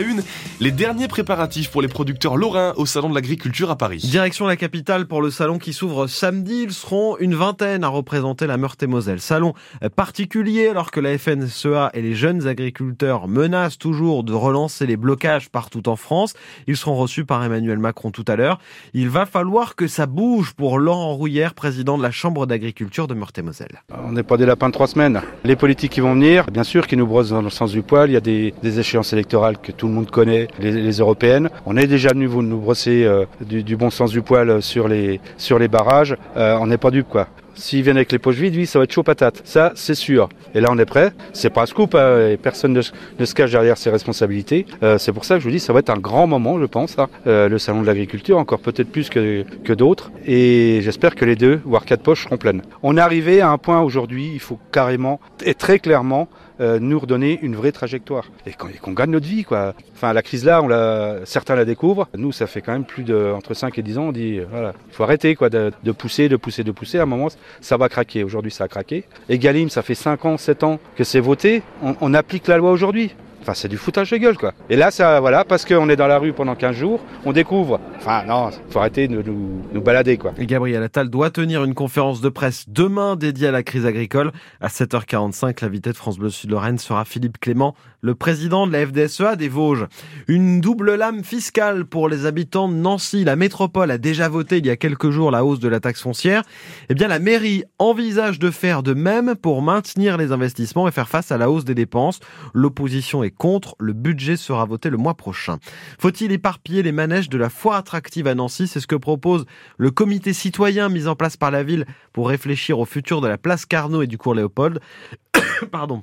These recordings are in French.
Une, les derniers préparatifs pour les producteurs lorrains au Salon de l'Agriculture à Paris. Direction la capitale pour le salon qui s'ouvre samedi. Ils seront une vingtaine à représenter la Meurthe-et-Moselle. Salon particulier alors que la FNSEA et les jeunes agriculteurs menacent toujours de relancer les blocages partout en France. Ils seront reçus par Emmanuel Macron tout à l'heure. Il va falloir que ça bouge pour Laurent Rouillère, président de la Chambre d'agriculture de Meurthe-et-Moselle. On n'est pas des lapins de trois semaines. Les politiques qui vont venir, bien sûr, qui nous brossent dans le sens du poil. Il y a des, des échéances électorales que tout le monde connaît, les, européennes. On est déjà venu vous nous brosser euh, du, bon sens du poil sur les, sur les barrages. Euh, on n'est pas dupe quoi. S'ils viennent avec les poches vides, oui, ça va être chaud patate. Ça, c'est sûr. Et là, on est prêt. C'est pas un scoop. Hein, personne ne, se cache derrière ses responsabilités. Euh, c'est pour ça que je vous dis, ça va être un grand moment, je pense. Hein. le salon de l'agriculture, encore peut-être plus que, que d'autres. Et j'espère que les deux, voire quatre poches, seront pleines. On est arrivé à un point aujourd'hui, il faut carrément et très clairement euh, nous redonner une vraie trajectoire et qu'on gagne notre vie quoi. Enfin la crise là, on la, certains la découvrent. Nous ça fait quand même plus de entre 5 et 10 ans, on dit voilà, il faut arrêter quoi de, pousser, de pousser, de pousser. À un moment ça va craquer. Aujourd'hui ça a craqué. Et Galim, ça fait 5 ans, 7 ans que c'est voté. on applique la loi aujourd'hui. Enfin, c'est du foutage de gueule, quoi. Et là, ça, voilà, parce qu'on est dans la rue pendant 15 jours, on découvre. Enfin, non, faut arrêter de nous, balader, quoi. Et Gabriel Attal doit tenir une conférence de presse demain dédiée à la crise agricole. À 7h45, l'invité de France Bleu Sud-Lorraine sera Philippe Clément, le président de la FDSEA des Vosges. Une double lame fiscale pour les habitants de Nancy. La métropole a déjà voté il y a quelques jours la hausse de la taxe foncière. Eh bien, la mairie envisage de faire de même pour maintenir les investissements et faire face à la hausse des dépenses. L'opposition est contre. Le budget sera voté le mois prochain. Faut-il éparpiller les manèges de la foire attractive à Nancy? C'est ce que propose le comité citoyen mis en place par la ville pour réfléchir au futur de la place Carnot et du cours Léopold. Pardon.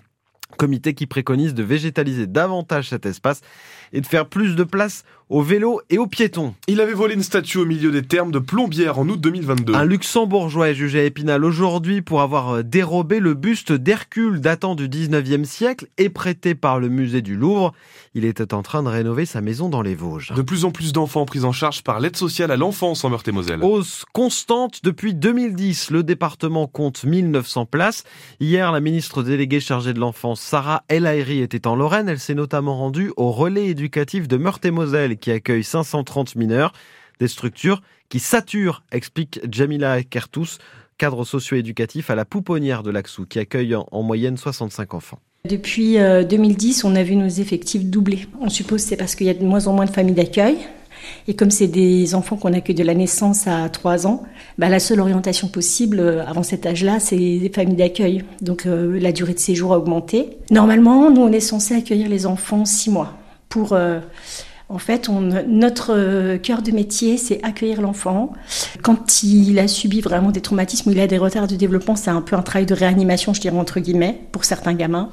Comité qui préconise de végétaliser davantage cet espace et de faire plus de place aux vélos et aux piétons. Il avait volé une statue au milieu des termes de Plombières en août 2022. Un luxembourgeois est jugé à Épinal aujourd'hui pour avoir euh, dérobé le buste d'Hercule datant du 19e siècle et prêté par le musée du Louvre. Il était en train de rénover sa maison dans les Vosges. De plus en plus d'enfants pris en charge par l'aide sociale à l'enfance en Meurthe-et-Moselle. Hausse constante depuis 2010. Le département compte 1900 places. Hier, la ministre déléguée chargée de l'enfance, Sarah El Haïry, était en Lorraine. Elle s'est notamment rendue au relais éducatif de Meurthe-et-Moselle qui accueille 530 mineurs. Des structures qui saturent, explique Jamila Kertous, cadre socio-éducatif à la Pouponnière de l'Axou, qui accueille en moyenne 65 enfants. Depuis 2010, euh, on a vu nos effectifs doubler. On suppose que c'est parce qu'il y a de moins en moins de familles d'accueil. Et comme c'est des enfants qu'on accueille de la naissance à 3 ans, bah la seule orientation possible euh, avant cet âge-là, c'est des familles d'accueil. Donc euh, la durée de séjour a augmenté. Normalement, nous, on est censé accueillir les enfants 6 mois pour en fait, notre euh, cœur de métier, c'est accueillir l'enfant. Quand il a subi vraiment des traumatismes, il a des retards de développement, c'est un peu un travail de réanimation, je dirais entre guillemets, pour certains gamins.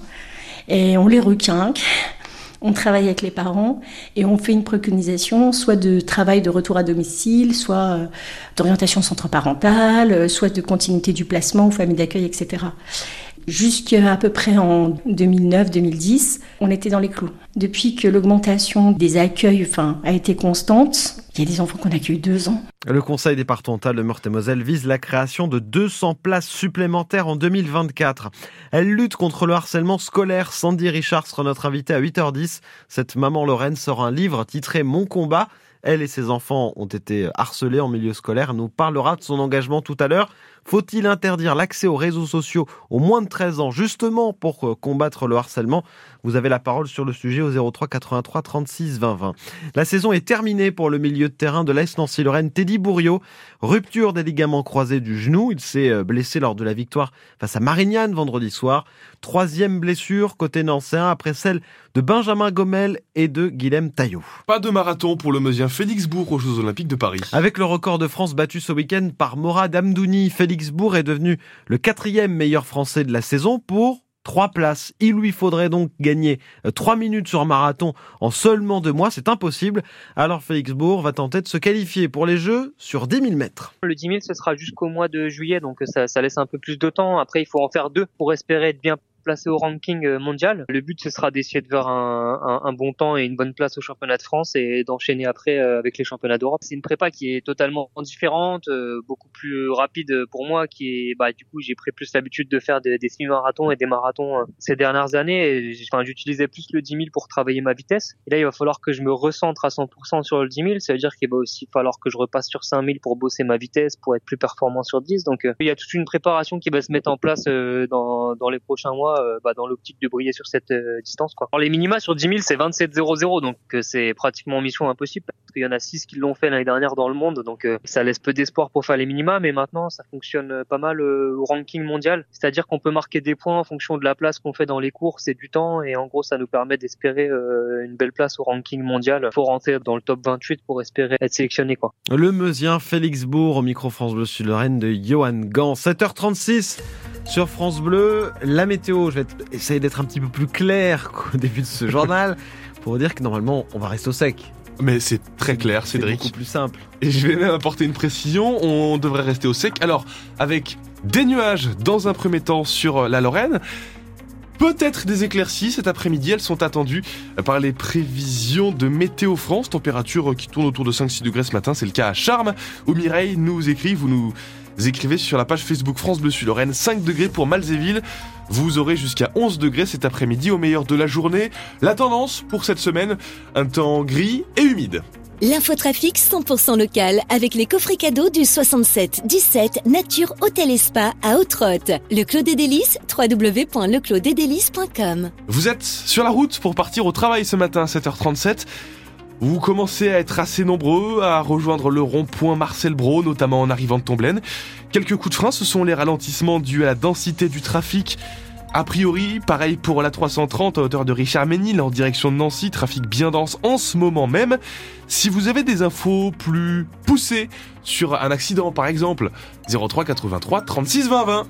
Et on les requinque, on travaille avec les parents et on fait une préconisation, soit de travail de retour à domicile, soit euh, d'orientation centre parental, euh, soit de continuité du placement ou famille d'accueil, etc. Jusqu'à peu près en 2009-2010, on était dans les clous. Depuis que l'augmentation des accueils enfin, a été constante, il y a des enfants qu'on accueille deux ans. Le conseil départemental de Meurthe-et-Moselle vise la création de 200 places supplémentaires en 2024. Elle lutte contre le harcèlement scolaire. Sandy Richard sera notre invitée à 8h10. Cette maman Lorraine sort un livre titré Mon combat. Elle et ses enfants ont été harcelés en milieu scolaire. Elle nous parlera de son engagement tout à l'heure. Faut-il interdire l'accès aux réseaux sociaux aux moins de 13 ans justement pour euh, combattre le harcèlement? Vous avez la parole sur le sujet au 03 83 36 20 20. La saison est terminée pour le milieu de terrain de l'Est Nancy-Lorraine. Teddy Bourriot, rupture des ligaments croisés du genou. Il s'est euh, blessé lors de la victoire face à Marignane vendredi soir. Troisième blessure côté nancéen après celle de Benjamin Gomel et de Guilhem Taillot. Pas de marathon pour le Meusien Félix Bourg aux Jeux Olympiques de Paris. Avec le record de France battu ce week-end par Morad Amdouni, Félix Bourg est devenu le quatrième meilleur français de la saison pour trois places. Il lui faudrait donc gagner euh, trois minutes sur marathon en seulement deux mois. C'est impossible. Alors Félix Bourg va tenter de se qualifier pour les Jeux sur 10 000 mètres. Le 10 000, ce sera jusqu'au mois de juillet, donc ça, ça laisse un peu plus de temps. Après, il faut en faire deux pour espérer être bien placer au ranking euh, mondial. Le but ce sera d'essayer de faire un, bon temps et une bonne place au championnat de France et d'enchaîner après euh, avec les championnats d'Europe. C'est une prépa qui est totalement différente, euh, beaucoup plus rapide pour moi, qui bah du coup j'ai pris plus l'habitude de faire des, des semi-marathons et des marathons ces dernières années. Enfin j'utilisais plus le 10 000 pour travailler ma vitesse. Et là il va falloir que je me recentre à 100% sur le 10 000. Ça veut dire qu'il va aussi falloir que je repasse sur 5 000 pour bosser ma vitesse, pour être plus performant sur 10. Donc il y a toute une préparation qui va se mettre en place dans, dans les prochains mois euh, bah, dans l'optique de briller sur cette euh, distance. Alors, les minima sur 10 000, c'est 27-0-0, donc euh, c'est pratiquement mission impossible parce qu'il y en a 6 qui l'ont fait l'année dernière dans le monde, donc ça laisse peu d'espoir pour faire les minima, mais maintenant ça fonctionne pas mal au ranking mondial, c'est-à-dire qu'on peut marquer des points en fonction de la place qu'on fait dans les courses et du temps, et en gros ça nous permet d'espérer une belle place au ranking mondial pour rentrer dans le top 28 pour espérer être sélectionné. Le Meusien Félix Bourg au micro France Bleu Sud-Lorraine de Johan Gant, 7h36 sur France Bleu. La météo, je vais essayer d'être un petit peu plus clair qu'au début de ce journal pour dire que normalement on va rester au sec. Mais c'est très clair, Cédric. C'est beaucoup plus simple. Et je vais même apporter une précision, on devrait rester au sec. Alors, avec des nuages dans un premier temps sur la Lorraine, Peut-être des éclaircies cet après-midi, elles sont attendues par les prévisions de Météo France, température qui tourne autour de 5-6 degrés ce matin, c'est le cas à Charmes, où Mireille nous écrit, vous nous écrivez sur la page Facebook France Bleu Sud Lorraine 5 degrés pour Malzéville. Vous aurez jusqu'à 11 degrés cet après-midi au meilleur de la journée. La tendance pour cette semaine, un temps gris et humide. L'infotrafic 100% local avec les coffrets cadeaux du 67 17 Nature Hôtel et Spa à Autrotte. Le Clos des Délices, www.leclos-des-délices.com. Vous êtes sur la route pour partir au travail ce matin à 7h37. Vous commencez à être assez nombreux à rejoindre le rond-point Marcel Brault, notamment en arrivant de Tomblaine. Quelques coups de frein, ce sont les ralentissements dus à la densité du trafic. A priori, pareil pour la 330 à hauteur de Richard Ménil en direction de Nancy, trafic bien dense en ce moment même. Si vous avez des infos plus poussées sur un accident par exemple, 03 83 36 20 20.